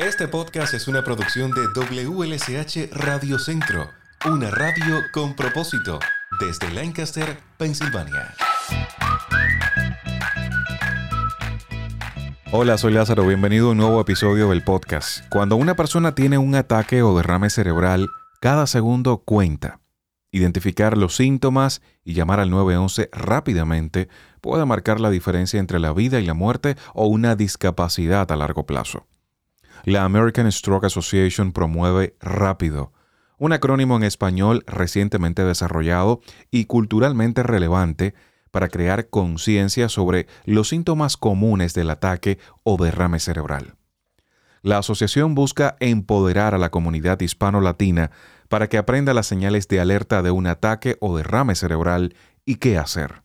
Este podcast es una producción de WLSH Radio Centro, una radio con propósito, desde Lancaster, Pensilvania. Hola, soy Lázaro, bienvenido a un nuevo episodio del podcast. Cuando una persona tiene un ataque o derrame cerebral, cada segundo cuenta. Identificar los síntomas y llamar al 911 rápidamente puede marcar la diferencia entre la vida y la muerte o una discapacidad a largo plazo. La American Stroke Association promueve Rápido, un acrónimo en español recientemente desarrollado y culturalmente relevante para crear conciencia sobre los síntomas comunes del ataque o derrame cerebral. La asociación busca empoderar a la comunidad hispano-latina para que aprenda las señales de alerta de un ataque o derrame cerebral y qué hacer.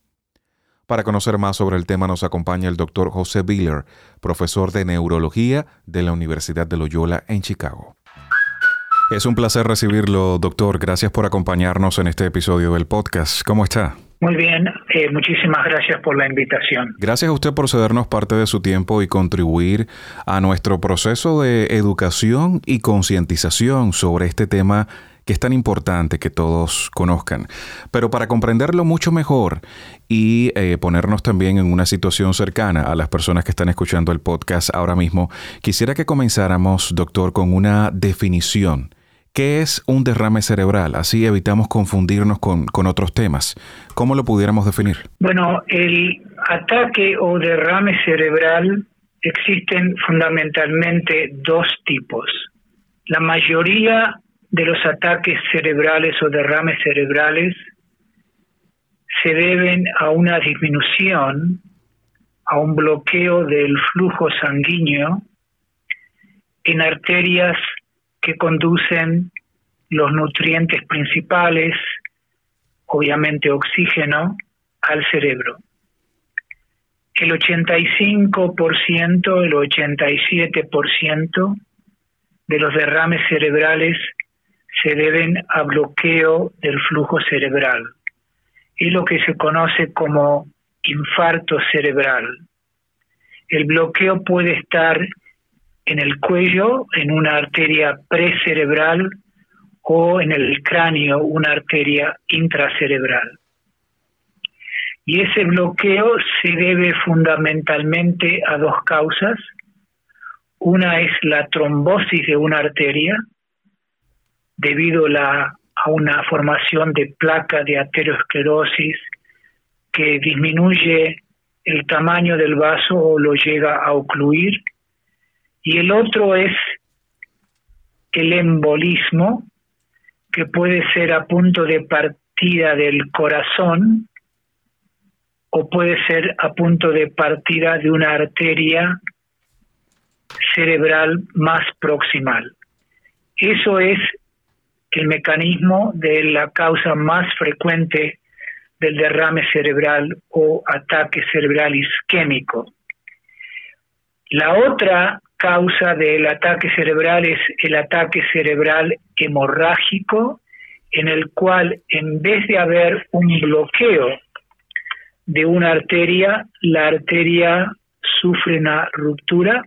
Para conocer más sobre el tema nos acompaña el doctor José Biller, profesor de neurología de la Universidad de Loyola en Chicago. Es un placer recibirlo, doctor. Gracias por acompañarnos en este episodio del podcast. ¿Cómo está? Muy bien, eh, muchísimas gracias por la invitación. Gracias a usted por cedernos parte de su tiempo y contribuir a nuestro proceso de educación y concientización sobre este tema que es tan importante que todos conozcan. Pero para comprenderlo mucho mejor y eh, ponernos también en una situación cercana a las personas que están escuchando el podcast ahora mismo, quisiera que comenzáramos, doctor, con una definición. ¿Qué es un derrame cerebral? Así evitamos confundirnos con, con otros temas. ¿Cómo lo pudiéramos definir? Bueno, el ataque o derrame cerebral existen fundamentalmente dos tipos. La mayoría de los ataques cerebrales o derrames cerebrales se deben a una disminución, a un bloqueo del flujo sanguíneo en arterias que conducen los nutrientes principales, obviamente oxígeno, al cerebro. El 85%, el 87% de los derrames cerebrales se deben a bloqueo del flujo cerebral. Es lo que se conoce como infarto cerebral. El bloqueo puede estar en el cuello, en una arteria precerebral o en el cráneo, una arteria intracerebral. Y ese bloqueo se debe fundamentalmente a dos causas. Una es la trombosis de una arteria, debido a una formación de placa de aterosclerosis que disminuye el tamaño del vaso o lo llega a ocluir. Y el otro es el embolismo, que puede ser a punto de partida del corazón o puede ser a punto de partida de una arteria cerebral más proximal. Eso es el mecanismo de la causa más frecuente del derrame cerebral o ataque cerebral isquémico. La otra causa del ataque cerebral es el ataque cerebral hemorrágico, en el cual en vez de haber un bloqueo de una arteria, la arteria sufre una ruptura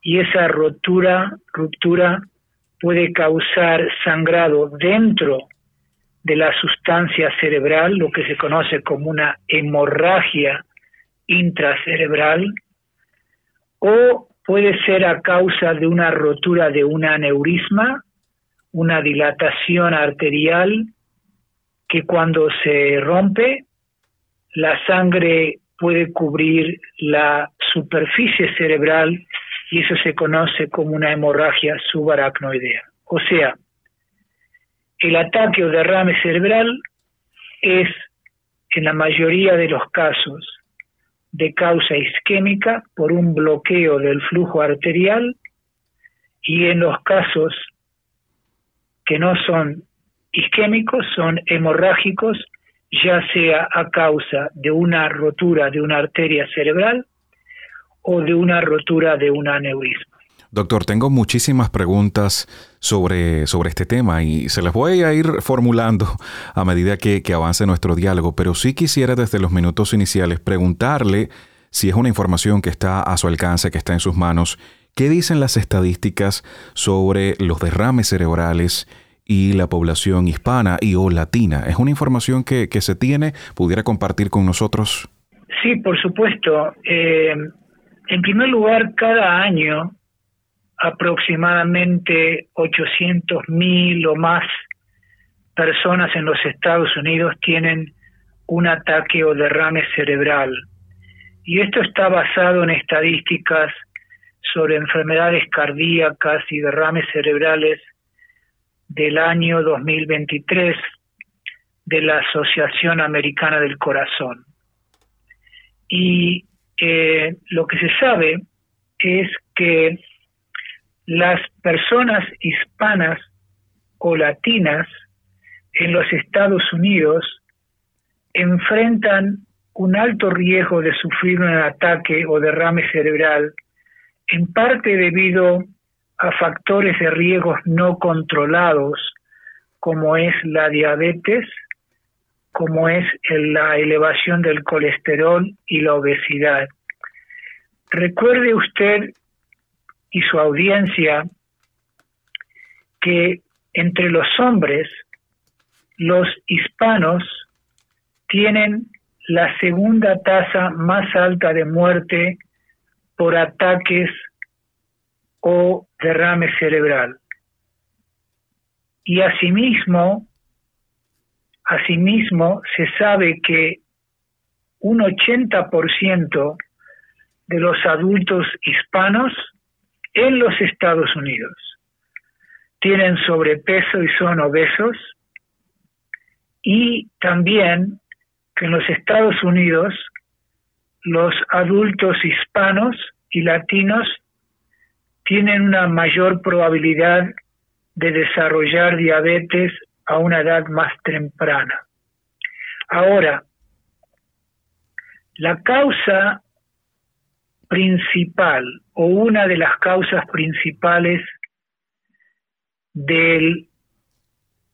y esa ruptura, ruptura puede causar sangrado dentro de la sustancia cerebral, lo que se conoce como una hemorragia intracerebral, o puede ser a causa de una rotura de un aneurisma, una dilatación arterial, que cuando se rompe, la sangre puede cubrir la superficie cerebral y eso se conoce como una hemorragia subaracnoidea. O sea, el ataque o derrame cerebral es, en la mayoría de los casos, de causa isquémica por un bloqueo del flujo arterial y en los casos que no son isquémicos, son hemorrágicos, ya sea a causa de una rotura de una arteria cerebral o de una rotura de un aneurisma. Doctor, tengo muchísimas preguntas sobre, sobre este tema y se las voy a ir formulando a medida que, que avance nuestro diálogo, pero sí quisiera desde los minutos iniciales preguntarle si es una información que está a su alcance, que está en sus manos, ¿Qué dicen las estadísticas sobre los derrames cerebrales y la población hispana y o latina? ¿Es una información que, se tiene? ¿Pudiera compartir con nosotros? Sí, por supuesto. Eh, en primer lugar, cada año aproximadamente 800 mil o más personas en los Estados Unidos tienen un ataque o derrame cerebral. Y esto está basado en estadísticas sobre enfermedades cardíacas y derrames cerebrales del año 2023 de la Asociación Americana del Corazón. Y eh, lo que se sabe es que las personas hispanas o latinas en los Estados Unidos enfrentan un alto riesgo de sufrir un ataque o derrame cerebral, en parte debido a factores de riesgos no controlados, como es la diabetes, como es la elevación del colesterol y la obesidad. Recuerde usted y su audiencia que entre los hombres, los hispanos tienen la segunda tasa más alta de muerte por ataques o derrame cerebral. Y asimismo, asimismo se sabe que un 80% de los adultos hispanos en los Estados Unidos tienen sobrepeso y son obesos y también que en los Estados Unidos los adultos hispanos y latinos tienen una mayor probabilidad de desarrollar diabetes a una edad más temprana. Ahora, la causa principal o una de las causas principales del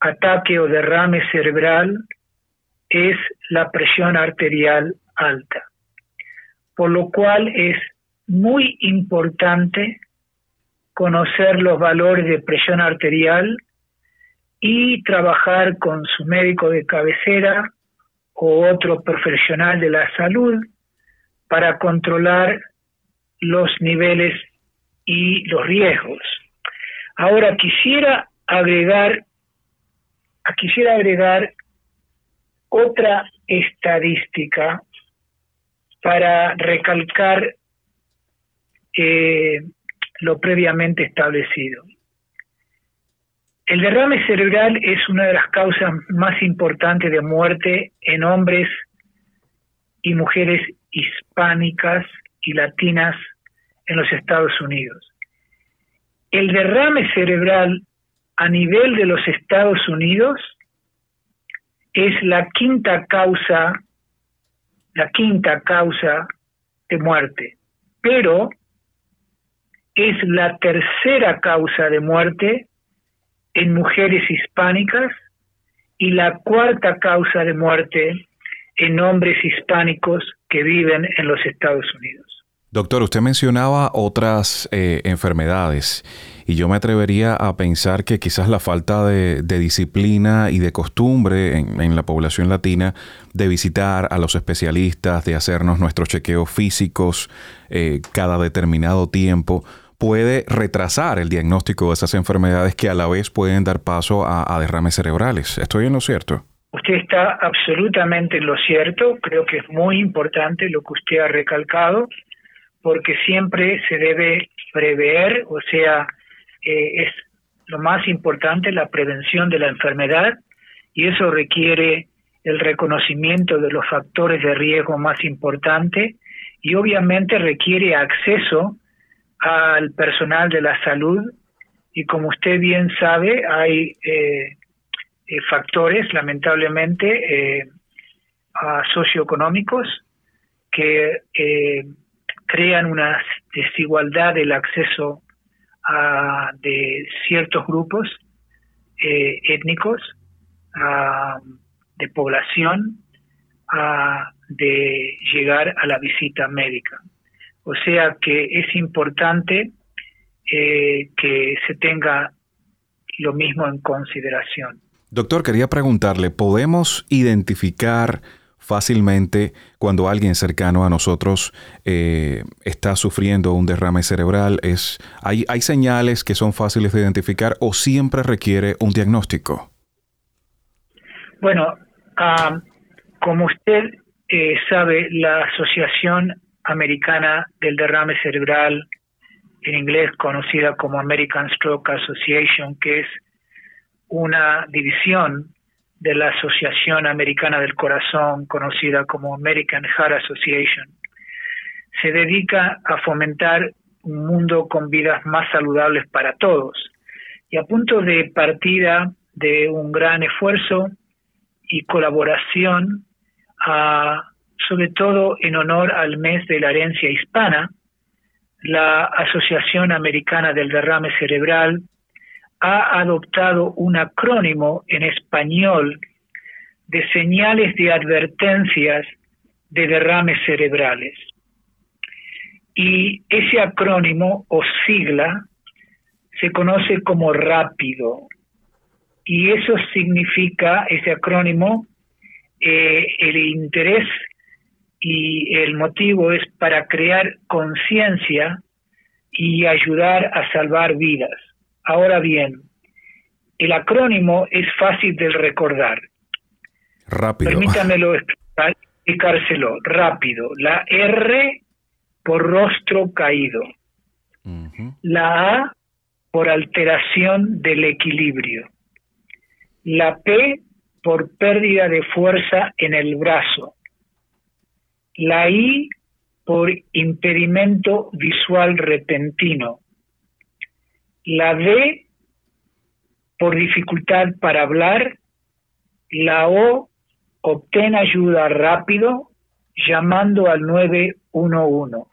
ataque o derrame cerebral es la presión arterial alta, por lo cual es muy importante conocer los valores de presión arterial y trabajar con su médico de cabecera o otro profesional de la salud para controlar los niveles y los riesgos. Ahora quisiera agregar quisiera agregar otra estadística para recalcar eh, lo previamente establecido. El derrame cerebral es una de las causas más importantes de muerte en hombres y mujeres hispánicas y latinas en los Estados Unidos. El derrame cerebral a nivel de los Estados Unidos es la quinta causa, la quinta causa de muerte, pero es la tercera causa de muerte en mujeres hispánicas y la cuarta causa de muerte en hombres hispánicos que viven en los Estados Unidos. Doctor, usted mencionaba otras eh, enfermedades y yo me atrevería a pensar que quizás la falta de, disciplina y de costumbre en, la población latina de visitar a los especialistas, de hacernos nuestros chequeos físicos eh, cada determinado tiempo, puede retrasar el diagnóstico de esas enfermedades que a la vez pueden dar paso a, derrames cerebrales. ¿Estoy en lo cierto? Usted está absolutamente en lo cierto. Creo que es muy importante lo que usted ha recalcado porque siempre se debe prever, o sea, eh, es lo más importante la prevención de la enfermedad y eso requiere el reconocimiento de los factores de riesgo más importantes y obviamente requiere acceso al personal de la salud y como usted bien sabe hay eh, eh, factores lamentablemente socioeconómicos que crean una desigualdad del acceso a, de ciertos grupos eh, étnicos, de población, de llegar a la visita médica. O sea que es importante eh, que se tenga lo mismo en consideración. Doctor, quería preguntarle, ¿podemos identificar fácilmente cuando alguien cercano a nosotros eh, está sufriendo un derrame cerebral? Es, hay, ¿Hay señales que son fáciles de identificar o siempre requiere un diagnóstico? Bueno, ah, como usted eh, sabe, la Asociación Americana del Derrame Cerebral, en inglés conocida como American Stroke Association, que es una división de la Asociación Americana del Corazón, conocida como American Heart Association, se dedica a fomentar un mundo con vidas más saludables para todos. Y a punto de partida de un gran esfuerzo y colaboración, sobre todo en honor al mes de la herencia hispana, la Asociación Americana del Derrame Cerebral ha adoptado un acrónimo en español de señales de advertencias de derrames cerebrales. Y ese acrónimo o sigla se conoce como rápido. Y eso significa, ese acrónimo, eh, el interés y el motivo es para crear conciencia y ayudar a salvar vidas. Ahora bien, el acrónimo es fácil de recordar. Rápido. Permítamelo explicárselo rápido. La R por rostro caído. La A por alteración del equilibrio. La P por pérdida de fuerza en el brazo. La I por impedimento visual repentino la D por dificultad para hablar, la O obtén ayuda rápido llamando al 911.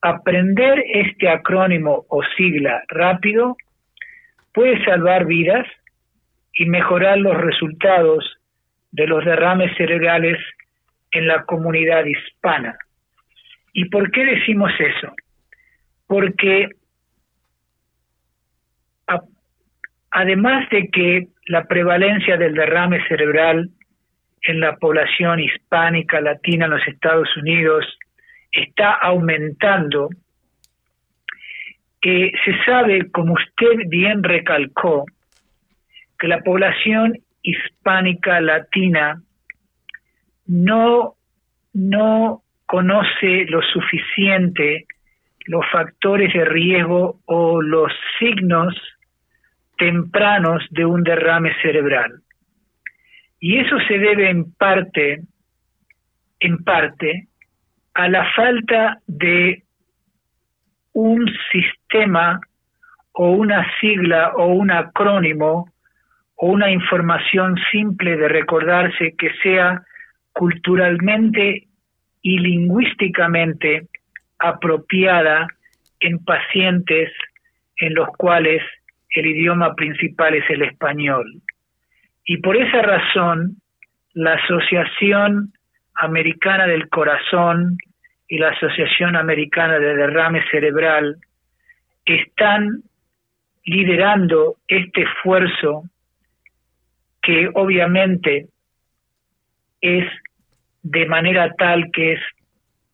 Aprender este acrónimo o sigla rápido puede salvar vidas y mejorar los resultados de los derrames cerebrales en la comunidad hispana. ¿Y por qué decimos eso? Porque además de que la prevalencia del derrame cerebral en la población hispánica latina en los Estados Unidos está aumentando, que se sabe, como usted bien recalcó, que la población hispánica latina no, no conoce lo suficiente los factores de riesgo o los signos tempranos de un derrame cerebral. Y eso se debe en parte, en parte, a la falta de un sistema o una sigla o un acrónimo o una información simple de recordarse que sea culturalmente y lingüísticamente apropiada en pacientes en los cuales el idioma principal es el español. Y por esa razón, la Asociación Americana del Corazón y la Asociación Americana de Derrame Cerebral están liderando este esfuerzo que obviamente es de manera tal que es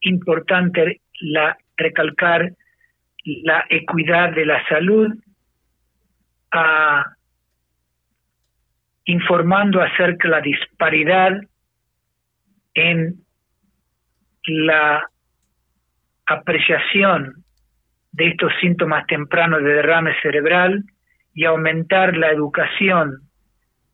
importante la, recalcar la equidad de la salud informando acerca de la disparidad en la apreciación de estos síntomas tempranos de derrame cerebral y aumentar la educación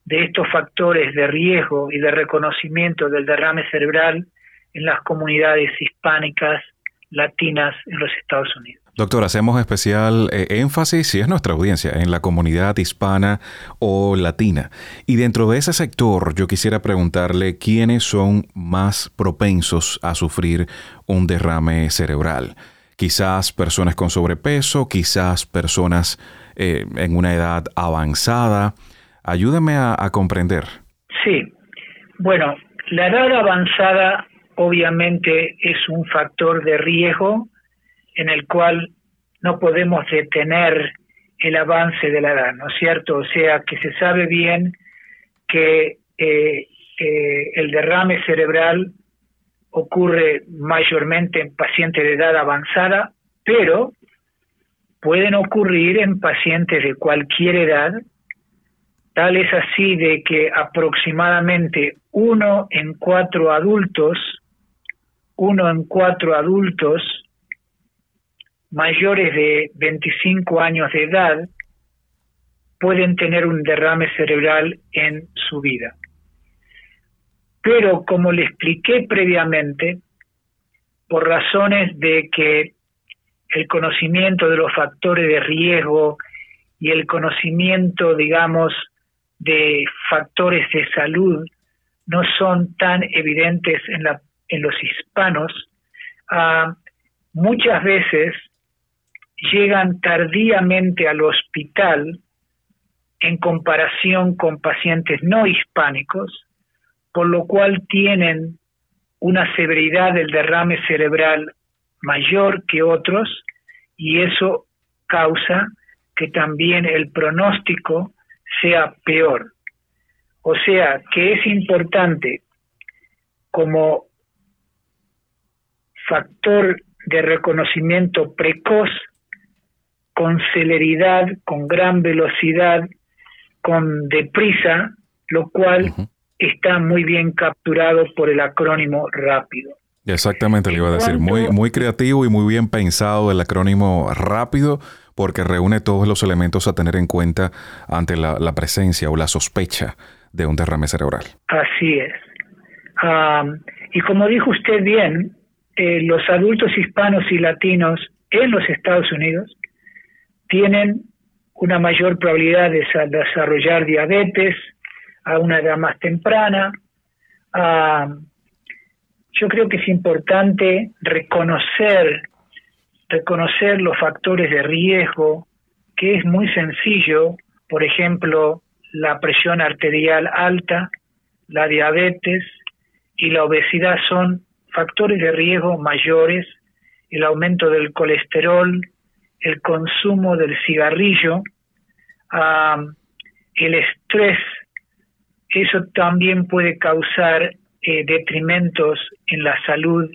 de estos factores de riesgo y de reconocimiento del derrame cerebral en las comunidades hispánicas latinas en los Estados Unidos. Doctor, hacemos especial eh, énfasis, si es nuestra audiencia, en la comunidad hispana o latina. Y dentro de ese sector, yo quisiera preguntarle quiénes son más propensos a sufrir un derrame cerebral. Quizás personas con sobrepeso, quizás personas eh, en una edad avanzada. Ayúdame a, comprender. Sí, bueno, la edad avanzada obviamente es un factor de riesgo en el cual no podemos detener el avance de la edad, ¿no es cierto? O sea, que se sabe bien que eh, eh, el derrame cerebral ocurre mayormente en pacientes de edad avanzada, pero pueden ocurrir en pacientes de cualquier edad, es así de que aproximadamente uno en cuatro adultos, uno en cuatro adultos mayores de 25 años de edad pueden tener un derrame cerebral en su vida. Pero como le expliqué previamente, por razones de que el conocimiento de los factores de riesgo y el conocimiento, digamos, de factores de salud no son tan evidentes en, la, en los hispanos, ah, muchas veces llegan tardíamente al hospital en comparación con pacientes no hispánicos, por lo cual tienen una severidad del derrame cerebral mayor que otros y eso causa que también el pronóstico sea peor. O sea, que es importante como factor de reconocimiento precoz, con celeridad, con gran velocidad, con deprisa, lo cual está muy bien capturado por el acrónimo rápido. Exactamente, le iba a decir. Muy, muy creativo y muy bien pensado el acrónimo rápido porque reúne todos los elementos a tener en cuenta ante la, presencia o la sospecha de un derrame cerebral. Así es. y como dijo usted bien, eh, los adultos hispanos y latinos en los Estados Unidos tienen una mayor probabilidad de desarrollar diabetes a una edad más temprana, yo creo que es importante reconocer, reconocer los factores de riesgo, que es muy sencillo, por ejemplo, la presión arterial alta, la diabetes y la obesidad son factores de riesgo mayores, el aumento del colesterol, el consumo del cigarrillo, el estrés, eso también puede causar eh, detrimentos en la salud,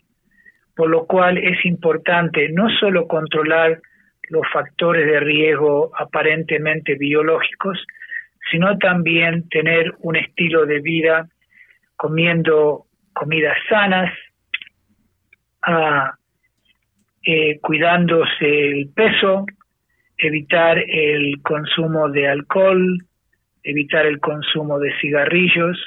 por lo cual es importante no solo controlar los factores de riesgo aparentemente biológicos, sino también tener un estilo de vida comiendo comidas sanas, ah, eh, cuidándose el peso, evitar el consumo de alcohol, evitar el consumo de cigarrillos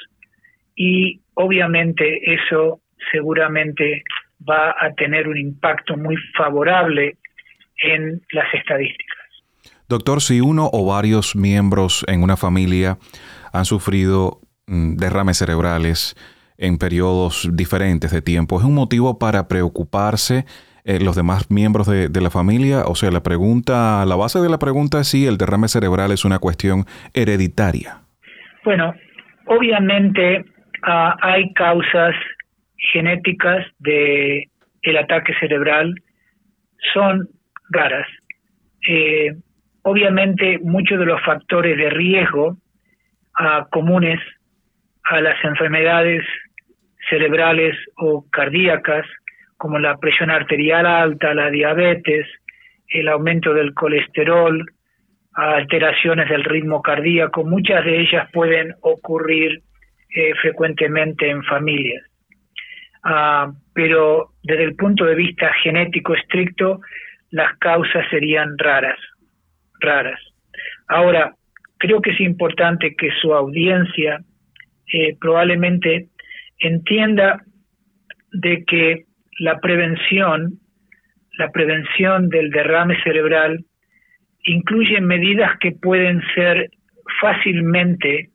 y obviamente eso seguramente va a tener un impacto muy favorable en las estadísticas. Doctor, si uno o varios miembros en una familia han sufrido mm, derrames cerebrales en periodos diferentes de tiempo, ¿es un motivo para preocuparse eh, los demás miembros de, de, la familia? O sea, la pregunta, la base de la pregunta es si el derrame cerebral es una cuestión hereditaria. Bueno, obviamente Ah, hay causas genéticas de el ataque cerebral son raras. Eh, obviamente muchos de los factores de riesgo ah, comunes a las enfermedades cerebrales o cardíacas, como la presión arterial alta, la diabetes, el aumento del colesterol, alteraciones del ritmo cardíaco, muchas de ellas pueden ocurrir eh, frecuentemente en familias. Ah, pero desde el punto de vista genético estricto, las causas serían raras, raras. Ahora, creo que es importante que su audiencia eh, probablemente entienda de que la prevención, la prevención del derrame cerebral incluye medidas que pueden ser fácilmente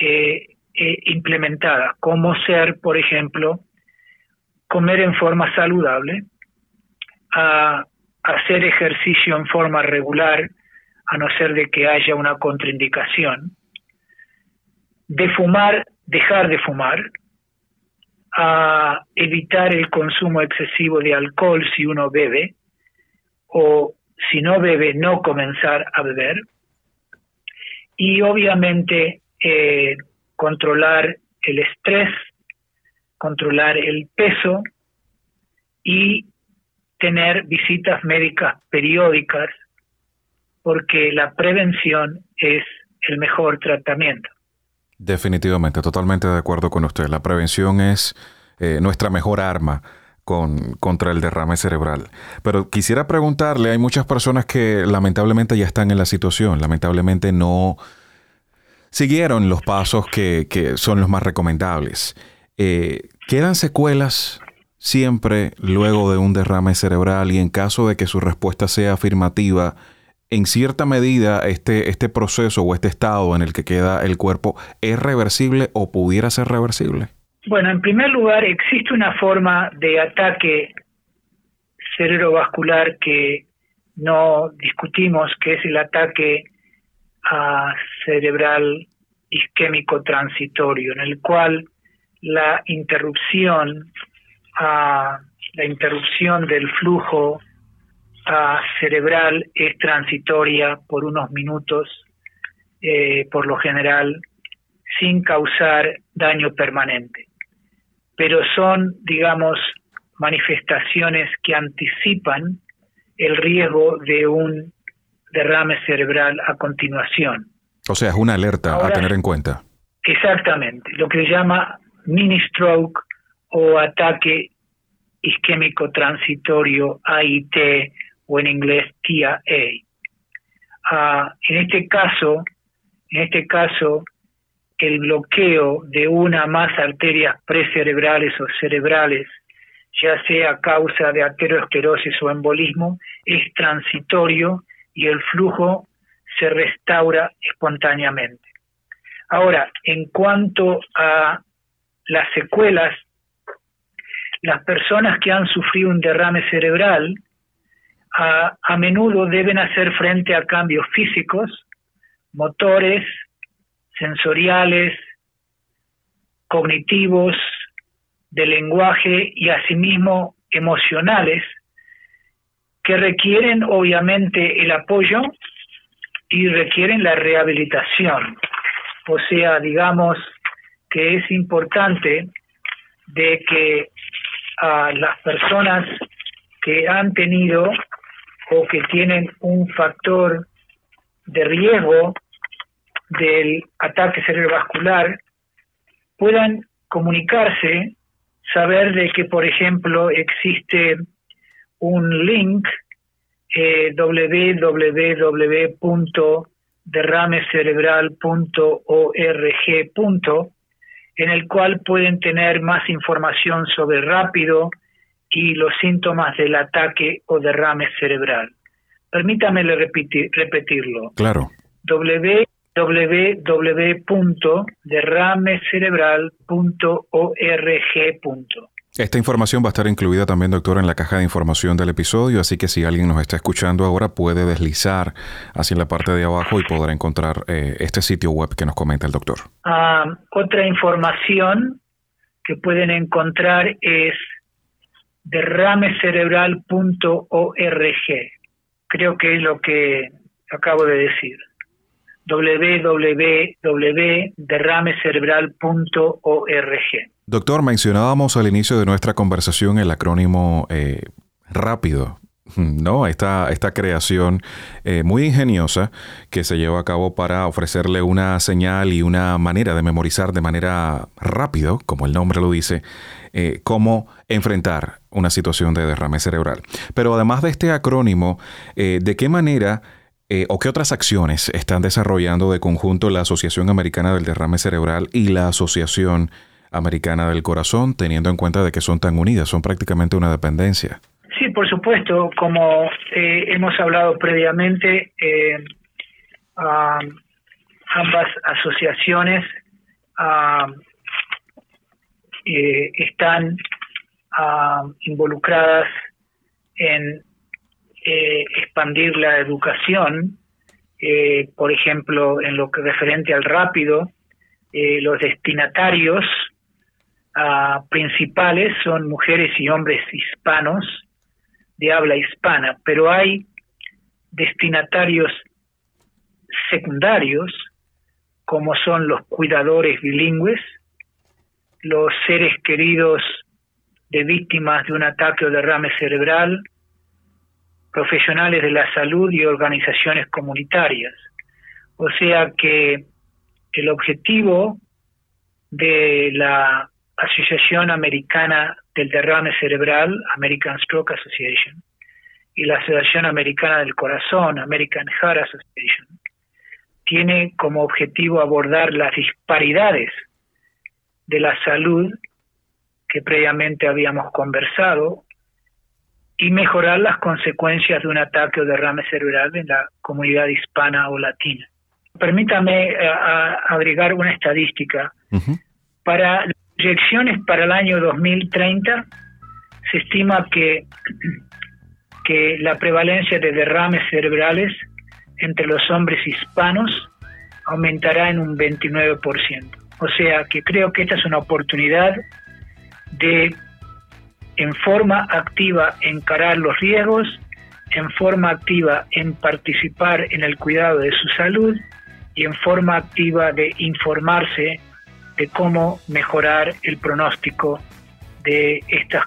eh, eh, implementada, como ser, por ejemplo, comer en forma saludable, a hacer ejercicio en forma regular, a no ser de que haya una contraindicación, de fumar, dejar de fumar, a evitar el consumo excesivo de alcohol si uno bebe, o si no bebe, no comenzar a beber. Y obviamente eh, controlar el estrés, controlar el peso y tener visitas médicas periódicas porque la prevención es el mejor tratamiento. Definitivamente, totalmente de acuerdo con usted. La prevención es eh, nuestra mejor arma con, contra el derrame cerebral. Pero quisiera preguntarle, hay muchas personas que lamentablemente ya están en la situación, lamentablemente no siguieron los pasos que, son los más recomendables. Eh, ¿Quedan secuelas siempre luego de un derrame cerebral y en caso de que su respuesta sea afirmativa, en cierta medida este, este proceso o este estado en el que queda el cuerpo es reversible o pudiera ser reversible? Bueno, en primer lugar, existe una forma de ataque cerebrovascular que no discutimos, que es el ataque cerebral isquémico transitorio, en el cual la interrupción, a la interrupción del flujo cerebral es transitoria por unos minutos, eh, por lo general, sin causar daño permanente. Pero son, digamos, manifestaciones que anticipan el riesgo de un derrame cerebral a continuación. O sea, es una alerta a tener en cuenta. Exactamente, lo que se llama mini stroke o ataque isquémico transitorio AIT o en inglés TIA. Ah, en este caso, en este caso, el bloqueo de una más arterias precerebrales o cerebrales, ya sea a causa de aterosclerosis o embolismo, es transitorio y el flujo se restaura espontáneamente. Ahora, en cuanto a las secuelas, las personas que han sufrido un derrame cerebral a, menudo deben hacer frente a cambios físicos, motores, sensoriales, cognitivos, de lenguaje y asimismo emocionales, que requieren obviamente el apoyo y requieren la rehabilitación. O sea, digamos que es importante de que a las personas que han tenido o que tienen un factor de riesgo del ataque cerebrovascular puedan comunicarse, saber de que, por ejemplo, existe un link eh, www.derramecerebral.org en el cual pueden tener más información sobre rápido y los síntomas del ataque o derrame cerebral. Permítame repetir, repetirlo. Claro. www.derramecerebral.org. Esta información va a estar incluida también, doctor, en la caja de información del episodio, así que si alguien nos está escuchando ahora puede deslizar hacia la parte de abajo y poder encontrar eh, este sitio web que nos comenta el doctor. Ah, otra información que pueden encontrar es derramecerebral.org. Creo que es lo que acabo de decir. www.derramecerebral.org. Doctor, mencionábamos al inicio de nuestra conversación el acrónimo eh, rápido, ¿no? Esta, esta creación eh, muy ingeniosa que se llevó a cabo para ofrecerle una señal y una manera de memorizar de manera rápido, como el nombre lo dice, eh, cómo enfrentar una situación de derrame cerebral. Pero además de este acrónimo, ¿de qué manera o qué otras acciones están desarrollando de conjunto la Asociación Americana del Derrame Cerebral y la Asociación Americana del Corazón, teniendo en cuenta de que son tan unidas, son prácticamente una dependencia? Sí, por supuesto, como eh, hemos hablado previamente, ambas asociaciones eh, están involucradas en eh, expandir la educación, eh, por ejemplo, en lo que referente al rápido, los destinatarios ah, principales son mujeres y hombres hispanos de habla hispana, pero hay destinatarios secundarios, como son los cuidadores bilingües, los seres queridos de víctimas de un ataque o derrame cerebral, profesionales de la salud y organizaciones comunitarias. O sea que el objetivo de la Asociación Americana del Derrame Cerebral, American Stroke Association, y la Asociación Americana del Corazón, American Heart Association, tiene como objetivo abordar las disparidades de la salud que previamente habíamos conversado y mejorar las consecuencias de un ataque o derrame cerebral en la comunidad hispana o latina. Permítame eh, agregar una estadística. Para proyecciones para el año 2030 se estima que, que la prevalencia de derrames cerebrales entre los hombres hispanos aumentará en un 29%. O sea que creo que esta es una oportunidad de en forma activa encarar los riesgos, en forma activa en participar en el cuidado de su salud y en forma activa de informarse de cómo mejorar el pronóstico de estas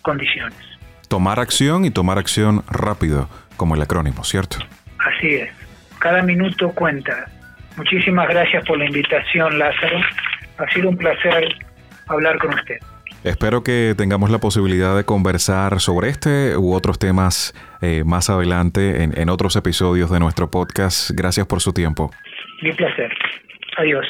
condiciones. Tomar acción y tomar acción rápido, como el acrónimo, ¿cierto? Así es. Cada minuto cuenta. Muchísimas gracias por la invitación, Lázaro. Ha sido un placer hablar con usted. Espero que tengamos la posibilidad de conversar sobre este u otros temas eh, más adelante en, en otros episodios de nuestro podcast. Gracias por su tiempo. Mi placer. Adiós.